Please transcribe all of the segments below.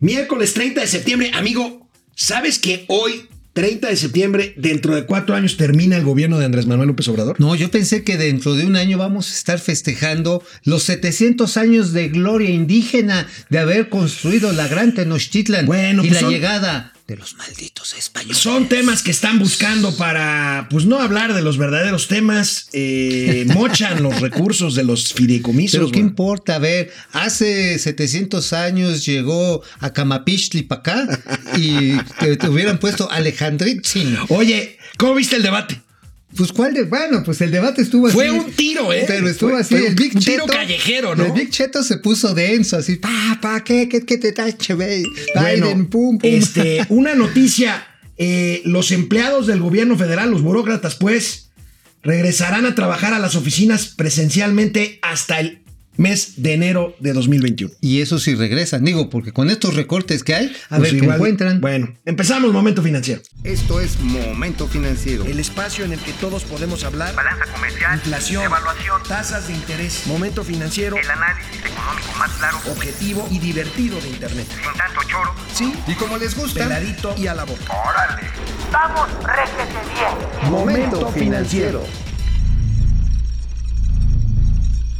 Miércoles 30 de septiembre, amigo, ¿sabes que hoy, 30 de septiembre, dentro de cuatro años termina el gobierno de Andrés Manuel López Obrador? No, yo pensé que dentro de un año vamos a estar festejando los 700 años de gloria indígena de haber construido la gran Tenochtitlan Bueno, y pues la son- llegada de los malditos españoles. Son temas que están buscando para, pues no hablar de los verdaderos temas, eh, mochan los recursos de los fideicomisos. Pero qué importa, a ver, hace 700 años llegó a Camapichtli para acá y te, te hubieran puesto Alejandritzin. Oye, ¿cómo viste el debate? Pues cuál de, bueno, pues el debate estuvo Fue así. un tiro, ¿eh? Pero estuvo Fue- así, fue el Big un tiro Cheto. callejero, ¿no? El Big Cheto se puso denso, así, pa, pa, ¿qué, qué, qué te tache, güey? Bueno, Biden, pum, pum. Este, una noticia. eh, los empleados del gobierno federal, los burócratas, pues, regresarán a trabajar a las oficinas presencialmente hasta el mes de enero de 2021. Y eso sí regresan, digo, porque con estos recortes que hay, a Pues ver qué igual- encuentran. Bueno, empezamos Momento Financiero. Esto es Momento Financiero. El espacio en el que todos podemos hablar. Balanza comercial, Inflación, evaluación, tasas de interés, momento financiero, el análisis económico más claro, objetivo y divertido de Internet. sin tanto choro. Sí, Y como les gusta, peladito y a la boca. ¡Órale! ¡Vamos, réjete bien! Momento Financiero.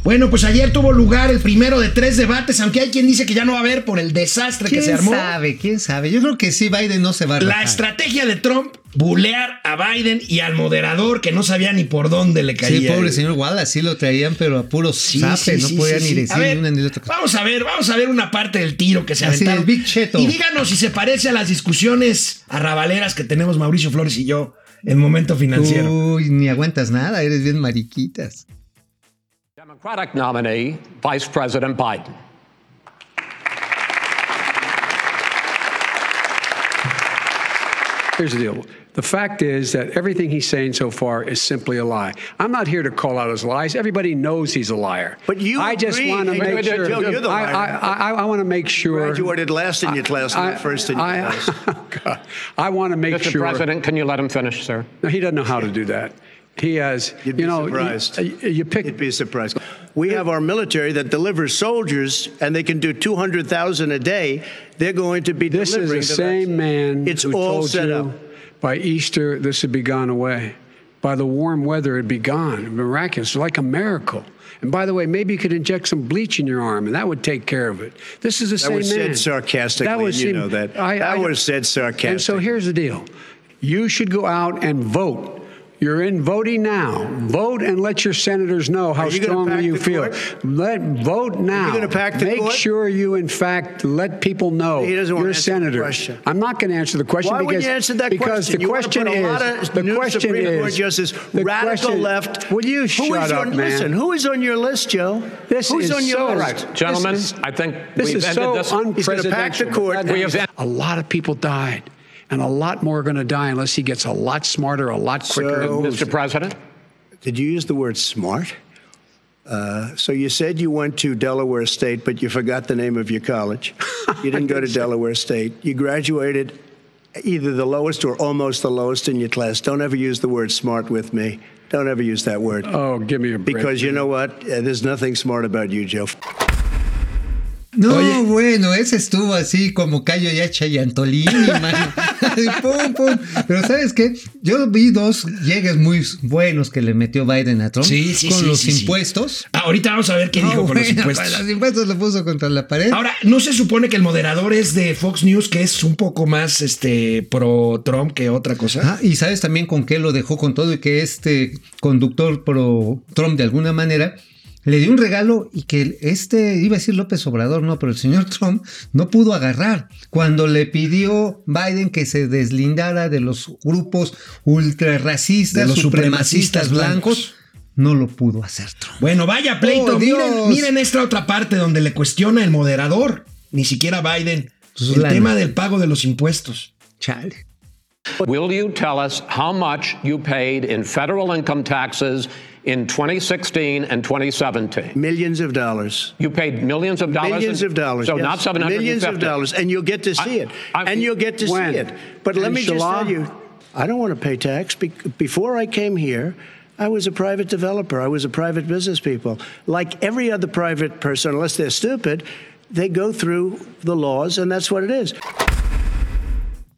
Bueno, pues ayer tuvo lugar el primero de tres debates, aunque hay quien dice que ya no va a haber por el desastre que ¿Quién se armó. sabe? ¿Quién sabe? Yo creo que sí, Biden no se va a La rajar. estrategia de Trump, bulear a Biden y al moderador que no sabía ni por dónde le caía. Sí, pobre señor Wallace, sí lo traían, pero a puro Sí, zape, sí, no sí, podía ni decir ver, ni una ni otra cosa. Vamos a ver, vamos a ver una parte del tiro que se Así, aventaron. el Big Cheto. Y díganos si se parece a las discusiones arrabaleras que tenemos Mauricio Flores y yo en Momento Financiero. Uy, ni aguantas nada, eres bien mariquitas. Democratic nominee, Vice President Biden. Here's the deal. The fact is that everything he's saying so far is simply a lie. I'm not here to call out his lies. Everybody knows he's a liar. But you I just want to make sure. Joe, you're the I, liar. I, I, I want to make sure. You Graduated last in your class, not first in your I, class. God. I want to make Mr. sure. President, can you let him finish, sir? No, he doesn't know how to do that. He has. You'd be you know, surprised. Uh, you, you pick. You'd be surprised. We have our military that delivers soldiers, and they can do 200,000 a day. They're going to be This is delivering the the same man It's who all told set you up. by Easter this would be gone away. By the warm weather, it'd be gone. Miraculous, like a miracle. And by the way, maybe you could inject some bleach in your arm, and that would take care of it. This is the That same was man. said sarcastically, and you seem- know that. I, That was said sarcastically. And so here's the deal: you should go out and vote. You're in voting now. Vote and let your senators know how you strongly you feel. court? Let vote now. gonna pack the Make court? sure you, in fact, let people know He doesn't you're a answer the senator. I'm not going to answer the question Why because you answer that because question? the You question is the question Supreme is Court justice, the radical question- left. Will you shut is up, on, man? Listen, who is on your list, Joe? This Who's is on your so list? right. Gentlemen, is- I think This we've is ended so this. He's gonna pack the court. We have a lot of people died, and a lot more are going to die unless he gets a lot smarter, a lot quicker. So- Mr. President? Did you use the word smart? Uh, so you said you went to Delaware State, but you forgot the name of your college. You didn't go to Delaware State. You graduated either the lowest or almost the lowest in your class. Don't ever use the word smart with me. Don't ever use that word. oh, give me a break. Because you know what? Uh, there's nothing smart about you, Joe. No, Oye. bueno, ese estuvo así como Cayo y Hacha y Antolini, mano. Pum, pum. Pero ¿sabes qué? Yo vi dos llegues muy buenos que le metió Biden a Trump Sí, sí, con sí, los impuestos. Ahorita vamos a ver qué No, dijo con los impuestos. Los impuestos lo puso contra la pared. Ahora, ¿no se supone que el moderador es de Fox News, que es un poco más este pro Trump que otra cosa? Ah, y sabes también con qué lo dejó con todo y que este conductor pro Trump de alguna manera le dio un regalo y que este, iba a decir López Obrador, no, pero el señor Trump no pudo agarrar cuando le pidió Biden que se deslindara de los grupos ultrarracistas, De los supremacistas supremacistas blancos. No lo pudo hacer Trump. Bueno, vaya pleito. Oh, miren, Dios. miren esta otra parte donde le cuestiona el moderador, ni siquiera Biden, Pues el lana. tema del pago de los impuestos. Chale. Will you tell us how much you paid in federal income taxes in 2016 and 2017? Millions of dollars. You paid millions of dollars. Millions in- of dollars. So yes. not 750. Millions of dollars. And you'll get to see I- it. I- and you'll get to When? see it. But let me just tell you, I don't want to pay tax. Be- Before I came here, I was a private developer. I was a private business people. Like every other private person, unless they're stupid, they go through the laws, and that's what it is.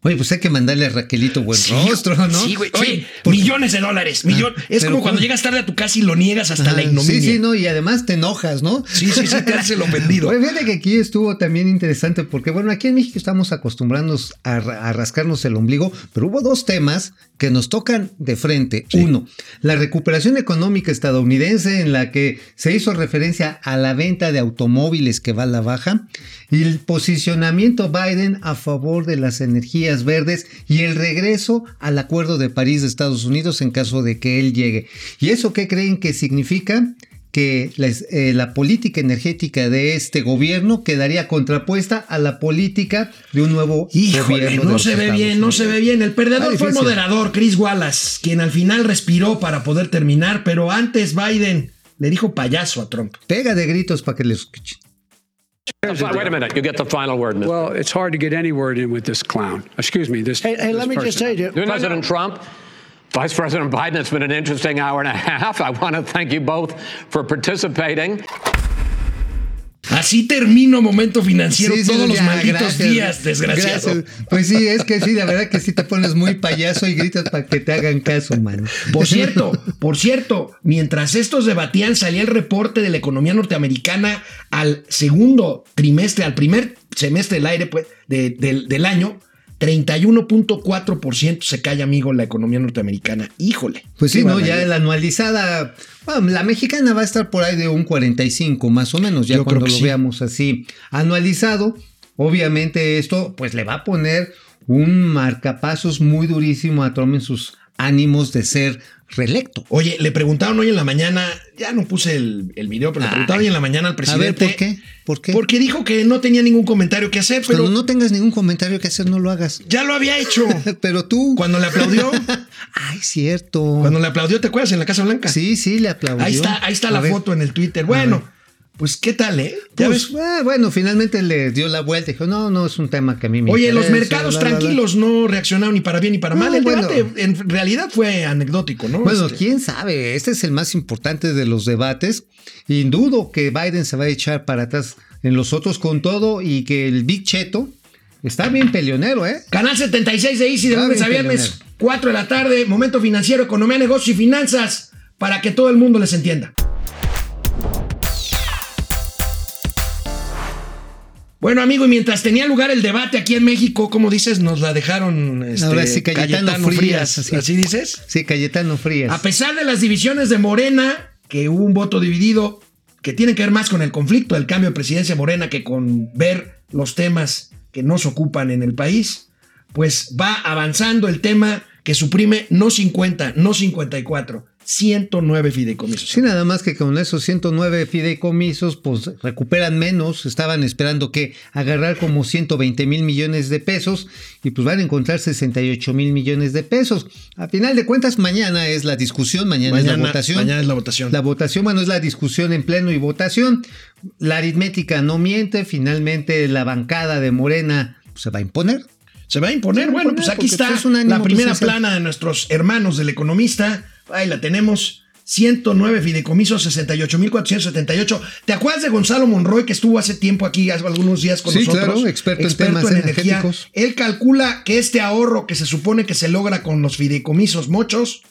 Oye, pues hay que mandarle a Raquelito buen Sí, rostro, ¿no? Sí, güey. Sí, Oye, millones de dólares. millon- Ah, es como cuando ¿cómo? llegas tarde a tu casa y lo niegas hasta la ignominia. Sí, sí, no, y además te enojas, ¿no? Sí, sí, sí, te hace lo ofendido. Oye, fíjate que aquí estuvo también interesante porque, bueno, aquí en México estamos acostumbrándonos a rascarnos el ombligo, pero hubo dos temas que nos tocan de frente. Uno, la recuperación económica estadounidense en la que se hizo referencia a la venta de automóviles que va a la baja y el posicionamiento Biden a favor de las energías verdes y el regreso al Acuerdo de París de Estados Unidos en caso de que él llegue. ¿Y eso qué creen que significa? que la, eh, la política energética de este gobierno quedaría contrapuesta a la política de un nuevo Híjole, gobierno. no se ve Estados bien, no se Unidos. ve bien. El perdedor Está fue el moderador, Chris Wallace, quien al final respiró para poder terminar, pero antes Biden le dijo payaso a Trump. Pega de gritos para que les escuchen. Wait a minute. You get the final word, Mr. Well, it's hard to get any word in with this clown. Excuse me. This. Hey, hey this let me just person. tell you. President Trump, Vice President Biden, it's been an interesting hour and a half. I want to thank you both for participating. Así termino momento financiero Sí, sí, todos los malditos gracias, días, desgraciado. gracias. Pues sí, es que sí, la verdad que sí te pones muy payaso y gritas para que te hagan caso, mano. Por cierto, por cierto, mientras estos debatían, salía el reporte de la economía norteamericana al segundo trimestre, al primer semestre del aire, pues, de- del, del año. 31.4% se cae, amigo, la economía norteamericana. Híjole. Pues sí, ¿no? Ya la anualizada, bueno, la mexicana va a estar por ahí de un 45 más o menos, ya Yo cuando lo sí. veamos así anualizado. Obviamente esto pues le va a poner un marcapasos muy durísimo a Trump en sus ánimos de ser reelecto. Oye, le preguntaron hoy en la mañana, ya no puse el, el video, pero le preguntaron hoy en la mañana al A presidente. ver, ¿por qué? ¿Por qué? Porque dijo que no tenía ningún comentario que hacer, pero Cuando no tengas ningún comentario que hacer, no lo hagas. ya lo había hecho. Pero tú. Cuando le aplaudió, Ay, cierto. cuando le aplaudió, ¿te acuerdas? En la Casa Blanca. Sí, sí, le aplaudió. Ahí está, ahí está A la ver. foto en el Twitter. Bueno, pues qué tal, ¿eh? Ya Pues, ves. ah, bueno, finalmente le dio la vuelta y dijo, no, no, es un tema que a mí me Oye, los mercados bla, bla, bla". tranquilos no reaccionaron ni para bien ni para No, mal. El bueno. debate en realidad fue anecdótico, ¿no? Bueno, Este, quién sabe, este es el más importante de los debates y dudo que Biden se va a echar para atrás en los otros con todo y que el Big Cheto está bien peleonero, ¿eh? Canal 76 de Easy de lunes a viernes, peleonero. 4 de la tarde, momento financiero, economía, negocios y finanzas, para que todo el mundo les entienda. Bueno, amigo, y mientras tenía lugar el debate aquí en México, como dices, nos la dejaron este, Ahora sí, Cayetano Frías, así. ¿Así dices? Sí, Cayetano Frías. A pesar de las divisiones de Morena, que hubo un voto dividido, que tiene que ver más con el conflicto del cambio de presidencia Morena que con ver los temas que nos ocupan en el país, pues va avanzando el tema que suprime no 50, no 54, 109 fideicomisos. Sí, nada más que con esos 109 fideicomisos, pues recuperan menos. Estaban esperando que agarrar como 120 mil millones de pesos y pues van a encontrar 68 mil millones de pesos. A final de cuentas, mañana es la discusión, mañana, es la votación. mañana es la votación. La votación, bueno, es la discusión en pleno y votación. La aritmética no miente. Finalmente, la bancada de Morena pues, se va a imponer. Se va a imponer. Bueno, pues aquí está pues, la primera plana de nuestros hermanos del economista. Ahí la tenemos. 109 fideicomisos, 68.478. ¿Te acuerdas de Gonzalo Monroy que estuvo hace tiempo aquí, hace algunos días con Sí, nosotros? claro, experto en temas energéticos. Él calcula que este ahorro que se supone que se logra con los fideicomisos mochos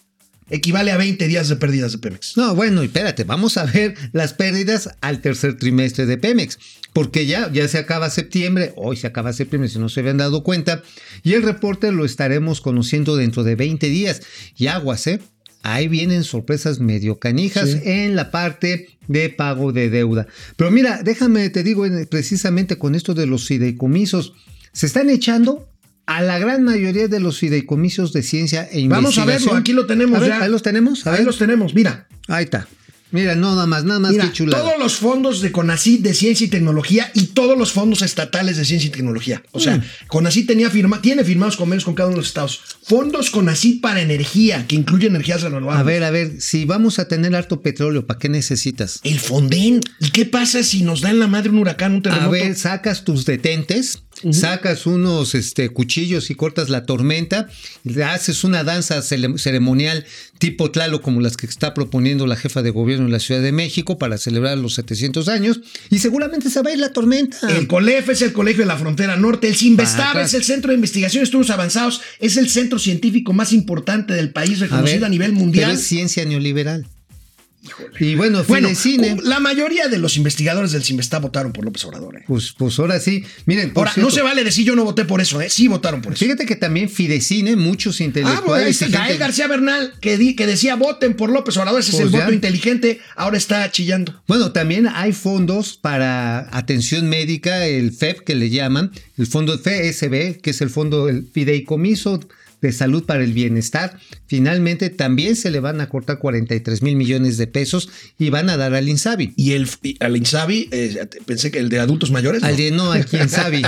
equivale a 20 días de pérdidas de Pemex. No, bueno, y espérate, vamos a ver las pérdidas al tercer trimestre de Pemex, porque ya, ya se acaba septiembre, hoy se acaba septiembre si no se habían dado cuenta, y el reporte lo estaremos conociendo dentro de 20 días. Y aguas, ¿eh? Ahí vienen sorpresas medio canijas Sí. en la parte de pago de deuda. Pero mira, déjame, te digo en- precisamente con esto de los fideicomisos, se están echando a la gran mayoría de los fideicomisos de ciencia e investigación. Vamos a verlo, aquí lo tenemos A ver, ya. Ahí los tenemos. A Ahí ver. los tenemos, mira. Ahí está. Mira, no, nada más, nada más Mira, que chulada. todos los fondos de CONACYT de ciencia y tecnología y todos los fondos estatales de ciencia y tecnología. O sea, Mm. CONACYT tenía firma, tiene firmados convenios con cada uno de los estados. Fondos CONACYT para energía, que incluye energías renovables. A ver, a ver, si vamos a tener harto petróleo, ¿para qué necesitas? El Fonden. ¿Y qué pasa si nos da en la madre un huracán, un terremoto? A ver, sacas tus detentes sacas unos este, cuchillos y cortas la tormenta, haces una danza ceremonial tipo Tlalo como las que está proponiendo la jefa de gobierno en la Ciudad de México para celebrar los 700 años y seguramente se va a ir la tormenta. El COLEF es el Colegio de la Frontera Norte. El Sinvestab Vacas. es el Centro de Investigación y Estudios Avanzados. Es el centro científico más importante del país, reconocido a, nivel Pero mundial. es ciencia neoliberal. Y bueno, Bueno, la mayoría de los investigadores del Sinvestab votaron por López Obrador. ¿eh? pues, pues ahora sí. Miren, Ahora, no se vale decir yo no voté por eso, ¿eh? Sí votaron por eso. Fíjate que también Fidecine, muchos Ah, pues ahí intelectuales. está gente- Gael García Bernal, que, di- que decía voten por López Obrador, ese es Pues el ya. voto inteligente, ahora está chillando. Bueno, también hay fondos para atención médica, el FEP que le llaman, el fondo FSB, que es el fondo del fideicomiso de salud para el bienestar. Finalmente también se le van a cortar 43 mil millones de pesos y van a dar al Insabi. Y el y al Insabi, eh, pensé que el de adultos mayores. ¿no? Al de no, Insabi.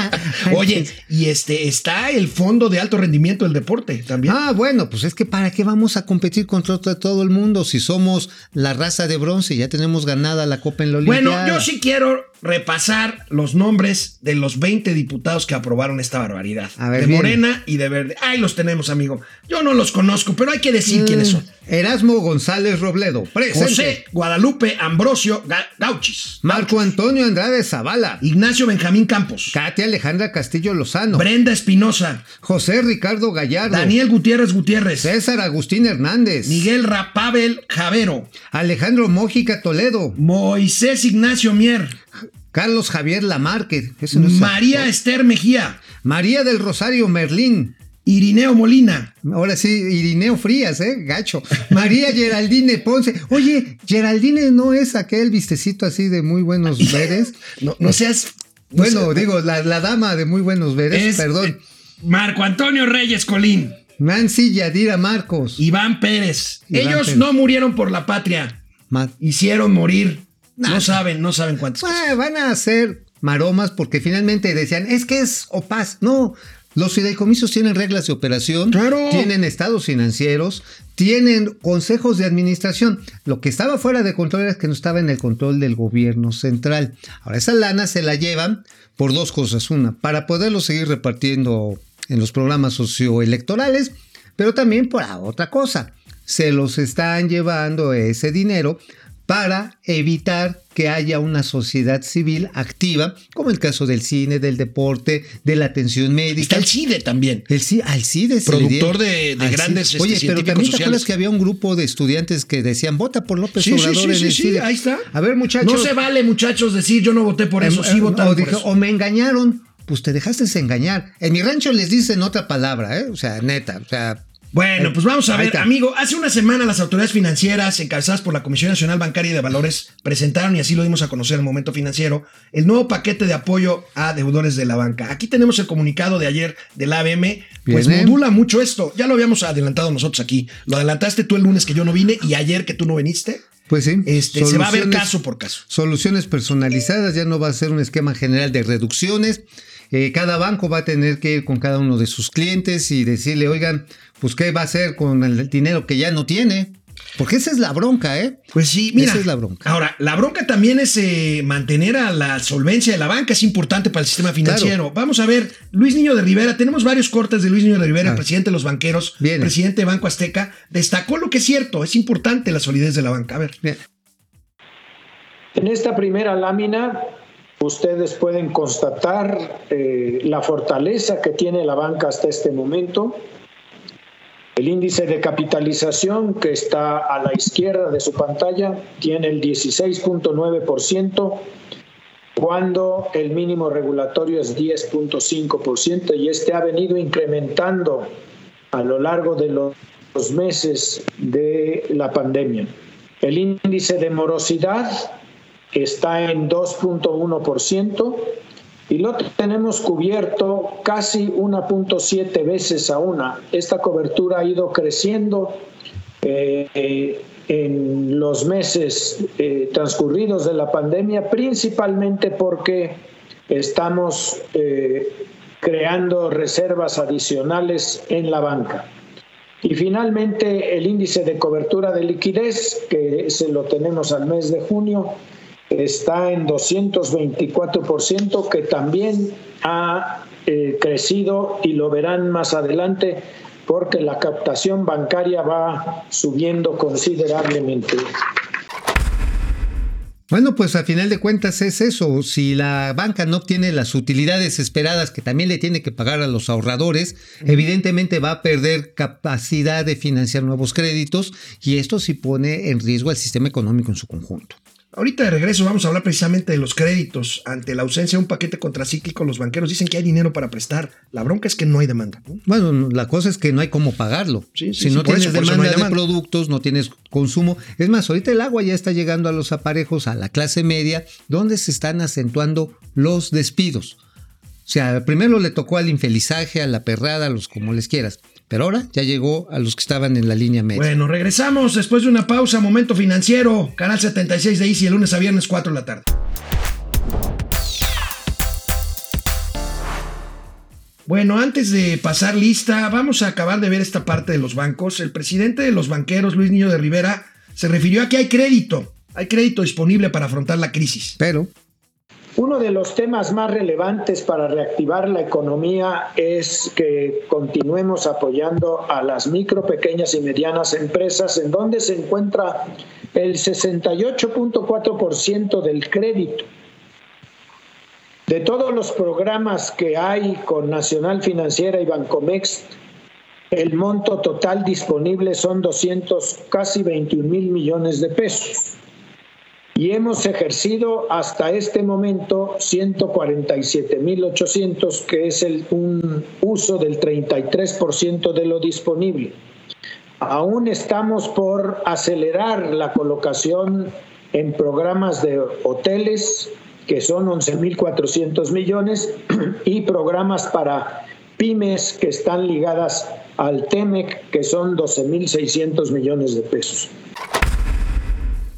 Oye, y este está el Fondo de Alto Rendimiento del Deporte también. Ah, bueno, pues es que para qué vamos a competir contra to- todo el mundo si somos la raza de bronce, ya tenemos ganada la Copa en la bueno, yo sí quiero repasar los nombres de los 20 diputados que aprobaron esta barbaridad. A ver, de bien. Morena y de Verde. Ahí los tenemos, amigo. Yo no los conozco, pero hay que decir quiénes son. Erasmo González Robledo, presente. José Guadalupe Ambrosio Ga- Gauchis. Marco Antonio Andrade Zavala. Ignacio Benjamín Campos. Katia Alejandra Castillo Lozano. Brenda Espinosa. José Ricardo Gallardo. Daniel Gutiérrez Gutiérrez. César Agustín Hernández. Miguel Rapabel Javero. Alejandro Mójica Toledo. Moisés Ignacio Mier. Carlos Javier Lamarque. ese no es María actor. Esther Mejía. María del Rosario Merlín. Irineo Molina. Ahora sí, Irineo Frías, ¿eh? Gacho. María Geraldine Ponce. Oye, Geraldine no es aquel vistecito así de muy buenos veres. No, no seas. no Bueno, seas- digo, la, la dama de muy buenos veres, es, perdón. eh, Marco Antonio Reyes Colín. Nancy Yadira Marcos. Iván Pérez. Iván Ellos Pérez. no murieron por la patria. Hicieron morir. Nah. No saben, no saben cuántos. Bueno, van a hacer maromas porque finalmente decían, es que es opaz. No, los fideicomisos tienen reglas de operación, Claro. tienen estados financieros, tienen consejos de administración. Lo que estaba fuera de control es que no estaba en el control del gobierno central. Ahora, esa lana se la llevan por dos cosas. Una, para poderlo seguir repartiendo en los programas socioelectorales, pero también por otra cosa. Se los están llevando ese dinero para evitar que haya una sociedad civil activa, como el caso del cine, del deporte, de la atención médica. Está el CIDE también. El CIDE, al CIDE Productor de- grandes, CIDE. este, Oye, pero también te sociales. acuerdas que había un grupo de estudiantes que decían, vota por López Sí, sí, Obrador sí, en sí, el sí, CIDE". ahí está. A ver, muchachos. No se vale, muchachos, decir yo no voté por eso. em, sí em, votaron o, por eso. o me engañaron. Pues te dejaste engañar. En mi rancho les dicen otra palabra, ¿eh? O sea, neta. O sea, Bueno, pues vamos a ver, amigo. Hace una semana las autoridades financieras, encabezadas por la Comisión Nacional Bancaria y de Valores, presentaron, y así lo dimos a conocer en el momento financiero, el nuevo paquete de apoyo a deudores de la banca. Aquí tenemos el comunicado de ayer del ABM, pues Bien, ¿eh? modula mucho esto. Ya lo habíamos adelantado nosotros aquí. Lo adelantaste tú el lunes que yo no vine y ayer que tú no viniste. pues sí. Este, se va a ver caso por caso. Soluciones personalizadas, ya no va a ser un esquema general de reducciones. Eh, cada banco va a tener que ir con cada uno de sus clientes y decirle, oigan, pues qué va a hacer con el dinero que ya no tiene. Porque esa es la bronca, ¿eh? Pues sí, mira. Esa es la bronca. Ahora, la bronca también es eh, mantener a la solvencia de la banca, es importante para el sistema financiero. Vamos a ver, Luis Niño de Rivera, tenemos varios cortes de Luis Niño de Rivera, Ah. el presidente de los banqueros, Viene. presidente de Banco Azteca, destacó lo que es cierto, es importante la solidez de la banca. A ver. Bien. En esta primera lámina, ustedes pueden constatar eh, la fortaleza que tiene la banca hasta este momento. El índice de capitalización que está a la izquierda de su pantalla tiene el 16.9%, cuando el mínimo regulatorio es 10.5% y este ha venido incrementando a lo largo de los meses de la pandemia. El índice de morosidad está en 2.1% y lo tenemos cubierto casi 1.7 veces a una. Esta cobertura ha ido creciendo eh, en los meses eh, transcurridos de la pandemia, principalmente porque estamos eh, creando reservas adicionales en la banca. Y finalmente el índice de cobertura de liquidez, que se lo tenemos al mes de junio, está en 224%, que también ha eh, crecido y lo verán más adelante porque la captación bancaria va subiendo considerablemente. Bueno, pues a final de cuentas es eso. Si la banca no obtiene las utilidades esperadas que también le tiene que pagar a los ahorradores, evidentemente va a perder capacidad de financiar nuevos créditos y esto sí pone en riesgo al sistema económico en su conjunto. Ahorita de regreso vamos a hablar precisamente de los créditos. Ante la ausencia de un paquete contracíclico, los banqueros dicen que hay dinero para prestar. La bronca es que no hay demanda. ¿no? Bueno, la cosa es que no hay cómo pagarlo. Sí, sí, si no tienes eso, demanda no hay de demanda. productos, no tienes consumo. Es más, ahorita el agua ya está llegando a los aparejos, a la clase media, donde se están acentuando los despidos. O sea, primero le tocó al infelizaje, a la perrada, a los como les quieras. Pero ahora ya llegó a los que estaban en la línea media. Bueno, regresamos después de una pausa. Momento financiero. Canal 76 de Easy, el lunes a viernes, 4 de la tarde. Bueno, antes de pasar lista, vamos a acabar de ver esta parte de los bancos. El presidente de los banqueros, Luis Niño de Rivera, se refirió a que hay crédito. Hay crédito disponible para afrontar la crisis. Pero Uno de los temas más relevantes para reactivar la economía es que continuemos apoyando a las micro, pequeñas y medianas empresas, en donde se encuentra el 68.4% del crédito. De todos los programas que hay con Nacional Financiera y Bancomex, el monto total disponible son 200, casi 21 mil millones de pesos y hemos ejercido hasta este momento 147.800, que es el, un uso del 33% de lo disponible. Aún estamos por acelerar la colocación en programas de hoteles, que son 11.400 millones, y programas para pymes que están ligadas al TEMEC, que son 12.600 millones de pesos.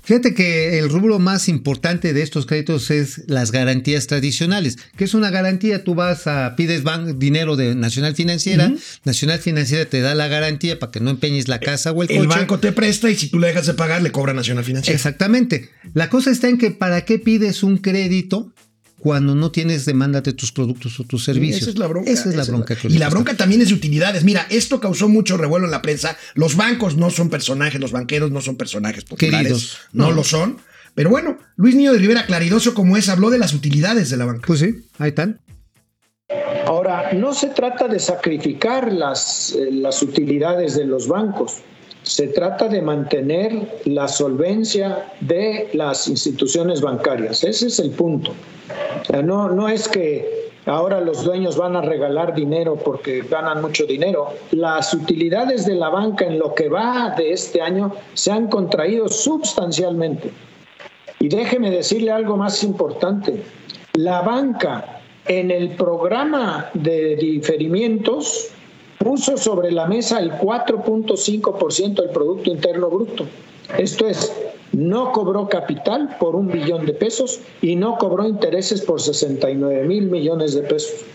Fíjate que el rubro más importante de estos créditos es las garantías tradicionales. ¿Qué es una garantía? Tú vas a, pides ban- dinero de Nacional Financiera, Nacional Financiera te da la garantía para que no empeñes la casa o el, El coche. banco te presta y si tú le dejas de pagar, le cobra Nacional Financiera. Exactamente. La cosa está en que ¿para qué pides un crédito cuando no tienes demanda de tus productos o tus servicios? Esa es la bronca. Esa es la esa bronca. que Y la bronca también es de utilidades. Mira, esto causó mucho revuelo en la prensa. Los bancos no son personajes, los banqueros no son personajes populares. Queridos. No, No. lo son. Pero bueno, Luis Niño de Rivera, claridoso como es, habló de las utilidades de la banca. Pues sí, ahí están. Ahora, no se trata de sacrificar las, eh, las utilidades de los bancos, se trata de mantener la solvencia de las instituciones bancarias. Ese es el punto. No, no es que ahora los dueños van a regalar dinero porque ganan mucho dinero. Las utilidades de la banca en lo que va de este año se han contraído sustancialmente. Y déjeme decirle algo más importante. La banca en el programa de diferimientos puso sobre la mesa el 4.5% del Producto Interno Bruto. Esto es, no cobró capital por un billón de pesos y no cobró intereses por 69 mil millones de pesos.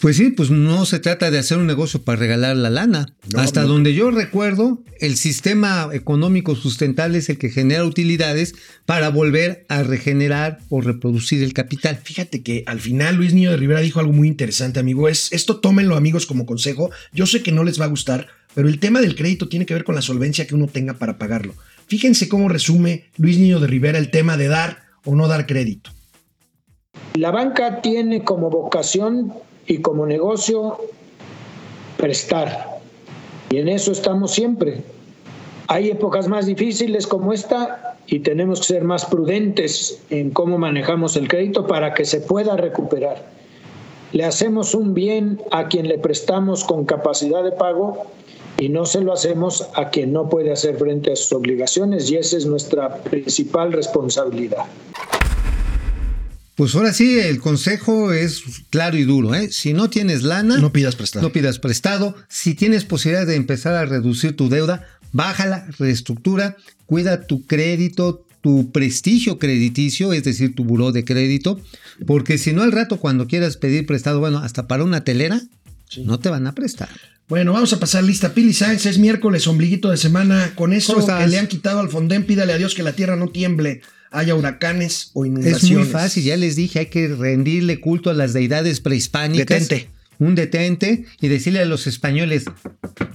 Pues sí, pues no se trata de hacer un negocio para regalar la lana. No, Hasta no. donde yo recuerdo, el sistema económico sustentable es el que genera utilidades para volver a regenerar o reproducir el capital. Fíjate que al final Luis Niño de Rivera dijo algo muy interesante, amigo. Es, esto tómenlo, amigos, como consejo. Yo sé que no les va a gustar, pero el tema del crédito tiene que ver con la solvencia que uno tenga para pagarlo. Fíjense cómo resume Luis Niño de Rivera el tema de dar o no dar crédito. La banca tiene como vocación y como negocio prestar. Y en eso estamos siempre. Hay épocas más difíciles como esta y tenemos que ser más prudentes en cómo manejamos el crédito para que se pueda recuperar. Le hacemos un bien a quien le prestamos con capacidad de pago y no se lo hacemos a quien no puede hacer frente a sus obligaciones y esa es nuestra principal responsabilidad. Pues ahora sí, el consejo es claro y duro. ¿eh? Si no tienes lana, No pidas prestado. No pidas prestado. Si tienes posibilidad de empezar a reducir tu deuda, bájala, reestructura, cuida tu crédito, tu prestigio crediticio, es decir, tu buró de crédito, porque si no al rato cuando quieras pedir prestado, bueno, hasta para una telera, no te van a prestar. Bueno, vamos a pasar lista. Pili Sáenz, es miércoles, ombliguito de semana. Con eso que le han quitado al Fondén, pídale a Dios que la tierra no tiemble. Haya huracanes o Es inundaciones. muy fácil, ya les dije, hay que rendirle culto a las deidades prehispánicas. Detente. Un detente y decirle a los españoles,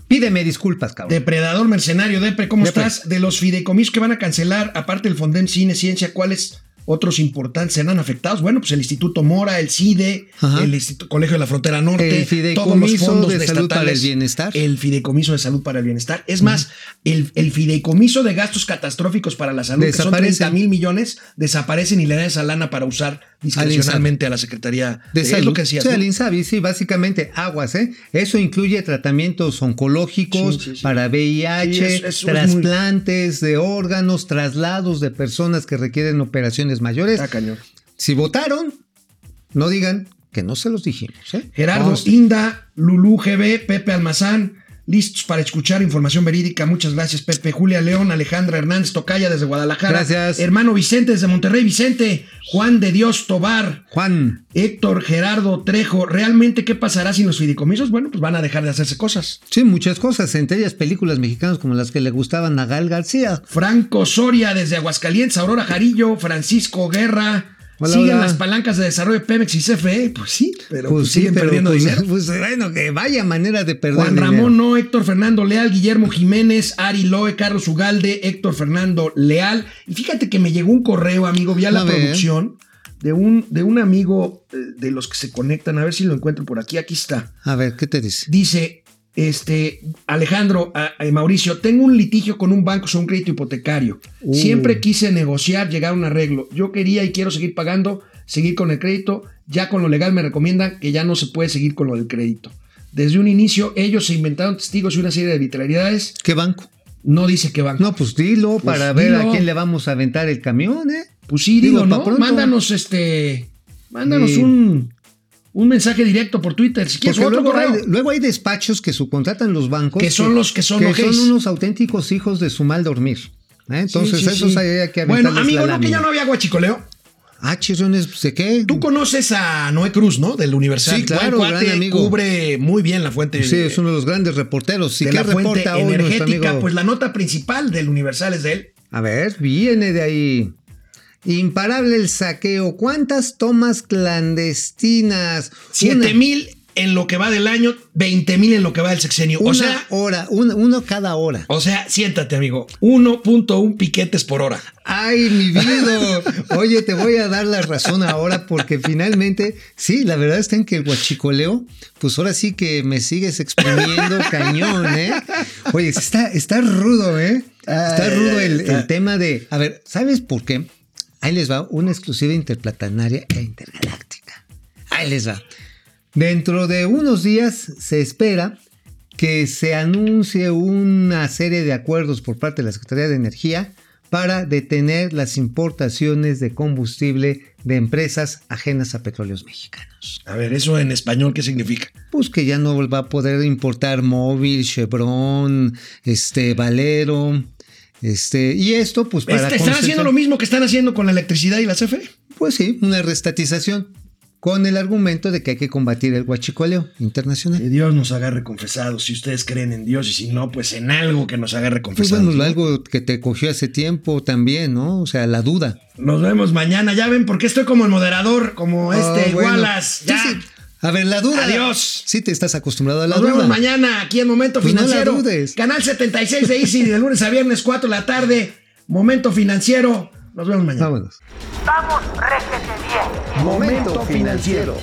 pídeme disculpas, cabrón. Depredador mercenario, Depre, ¿cómo Depre. estás? De los fideicomisos que van a cancelar, aparte del Fondem Cine Ciencia, ¿cuáles otros importantes serán afectados? Bueno, pues el Instituto Mora, el CIDE, Ajá. el Instituto Colegio de la Frontera Norte, El Fideicomiso todos los fondos de Salud para el Bienestar. El Fideicomiso de Salud para el Bienestar. Es más, el, el Fideicomiso de Gastos Catastróficos para la Salud, que son Desaparecen. 30 mil millones, desaparecen y le dan esa lana para usar discrecionalmente a la Secretaría de es salud. lo que decías, Sí, ¿no? al INSABI, sí, básicamente aguas, ¿eh? Eso incluye tratamientos oncológicos Sí, sí, sí. para VIH, Sí, es- eso es muy- trasplantes de órganos, traslados de personas que requieren operaciones mayores. Está cañón. Si votaron, no digan que no se los dijimos, ¿eh? Gerardo. Inda, Lulú GB, Pepe Almazán, listos para escuchar información verídica. Muchas gracias, Pepe. Julia León, Alejandra Hernández Tocaya desde Guadalajara. Gracias. Hermano Vicente desde Monterrey, Vicente. Juan de Dios Tobar. Juan, Héctor Gerardo Trejo. ¿Realmente qué pasará sin los fideicomisos? Bueno, pues van a dejar de hacerse cosas. sí, muchas cosas, entre ellas películas mexicanas como las que le gustaban a Gal García. Franco Soria desde Aguascalientes, Aurora Jarillo, Francisco Guerra. Hola, las palancas de desarrollo de Pemex y CFE. Pues sí, pero pues, Pues sí, siguen pero perdiendo pues, dinero. pues, bueno, que vaya manera de perder Juan dinero. Ramón No, Héctor Fernando Leal, Guillermo Jiménez, Ari Loe, Carlos Ugalde, Héctor Fernando Leal. Y fíjate que me llegó un correo, amigo, vía la ver. producción de un, de un amigo eh, de los que se conectan. A ver si lo encuentro por aquí. Aquí está. A ver, ¿qué te dice? Dice, este, Alejandro, a- a Mauricio, tengo un litigio con un banco sobre un crédito hipotecario. Uh. Siempre quise negociar, llegar a un arreglo. Yo quería y quiero seguir pagando, seguir con el crédito. Ya con lo legal me recomiendan que ya no se puede seguir con lo del crédito. Desde un inicio, ellos se inventaron testigos y una serie de arbitrariedades. ¿Qué banco? No dice qué banco. No, pues dilo Pues para ver a quién le vamos a aventar el camión, ¿eh? Pues sí, Digo, ¿no? pronto. Mándanos este. Mándanos un, un mensaje directo por Twitter. Si quieres, otro luego hay, correo. luego hay despachos que subcontratan los bancos. Que son los que son ojeis. unos auténticos hijos de su mal dormir. ¿eh? Entonces, Sí, sí, esos sí. hay que Bueno, amigo, la no, que ya no había guachicoleo. Ah, chirrones, ¿de qué? Tú conoces a Noé Cruz, ¿no? Del Universal. Sí, claro, cuate, gran amigo. Cubre muy bien la fuente. Sí, es uno de los grandes reporteros. ¿Y de qué la fuente hoy energética. amigo? Pues la nota principal del Universal es de él. A ver, viene de ahí. Imparable el saqueo. ¿Cuántas tomas clandestinas? Siete Una- mil en lo que va del año, 20 mil en lo que va del sexenio. Una o sea, hora, uno cada hora. o sea, siéntate, amigo. 1.1 piquetes por hora. Ay, mi vida. Oye, te voy a dar la razón ahora porque finalmente, sí, la verdad está en que el guachicoleo, pues ahora sí que me sigues exprimiendo cañón, ¿eh? Oye, está, está rudo, ¿eh? Está rudo el, el tema de... A ver, ¿sabes por qué? Ahí les va una exclusiva interplanetaria e intergaláctica. Ahí les va. Dentro de unos días se espera que se anuncie una serie de acuerdos por parte de la Secretaría de Energía para detener las importaciones de combustible de empresas ajenas a petróleos mexicanos. A ver, eso en español, ¿qué significa? Pues que ya no va a poder importar Móvil, Chevron, este, Valero, este, y esto pues para Este, están haciendo lo mismo que están haciendo con la electricidad y la CFE. Pues sí, una restatización con el argumento de que hay que combatir el huachicoleo internacional. Que Dios nos agarre confesados, si ustedes creen en Dios y si no, pues en algo que nos agarre Pues confesados. bueno, ¿no? algo que te cogió hace tiempo también, ¿no? O sea, la duda. Nos vemos mañana. Ya ven por qué estoy como el moderador, como este Ah, bueno. Wallace. Ya. Sí, sí. A ver, la duda. Adiós. Sí, te estás acostumbrado a la Nos duda. vemos mañana aquí en Momento Pues no la Financiero. dudes. Canal 76 de Easy de lunes a viernes 4 de la tarde. Momento Financiero. Nos vemos mañana. Vámonos. Vamos, réjete bien. Momento financiero.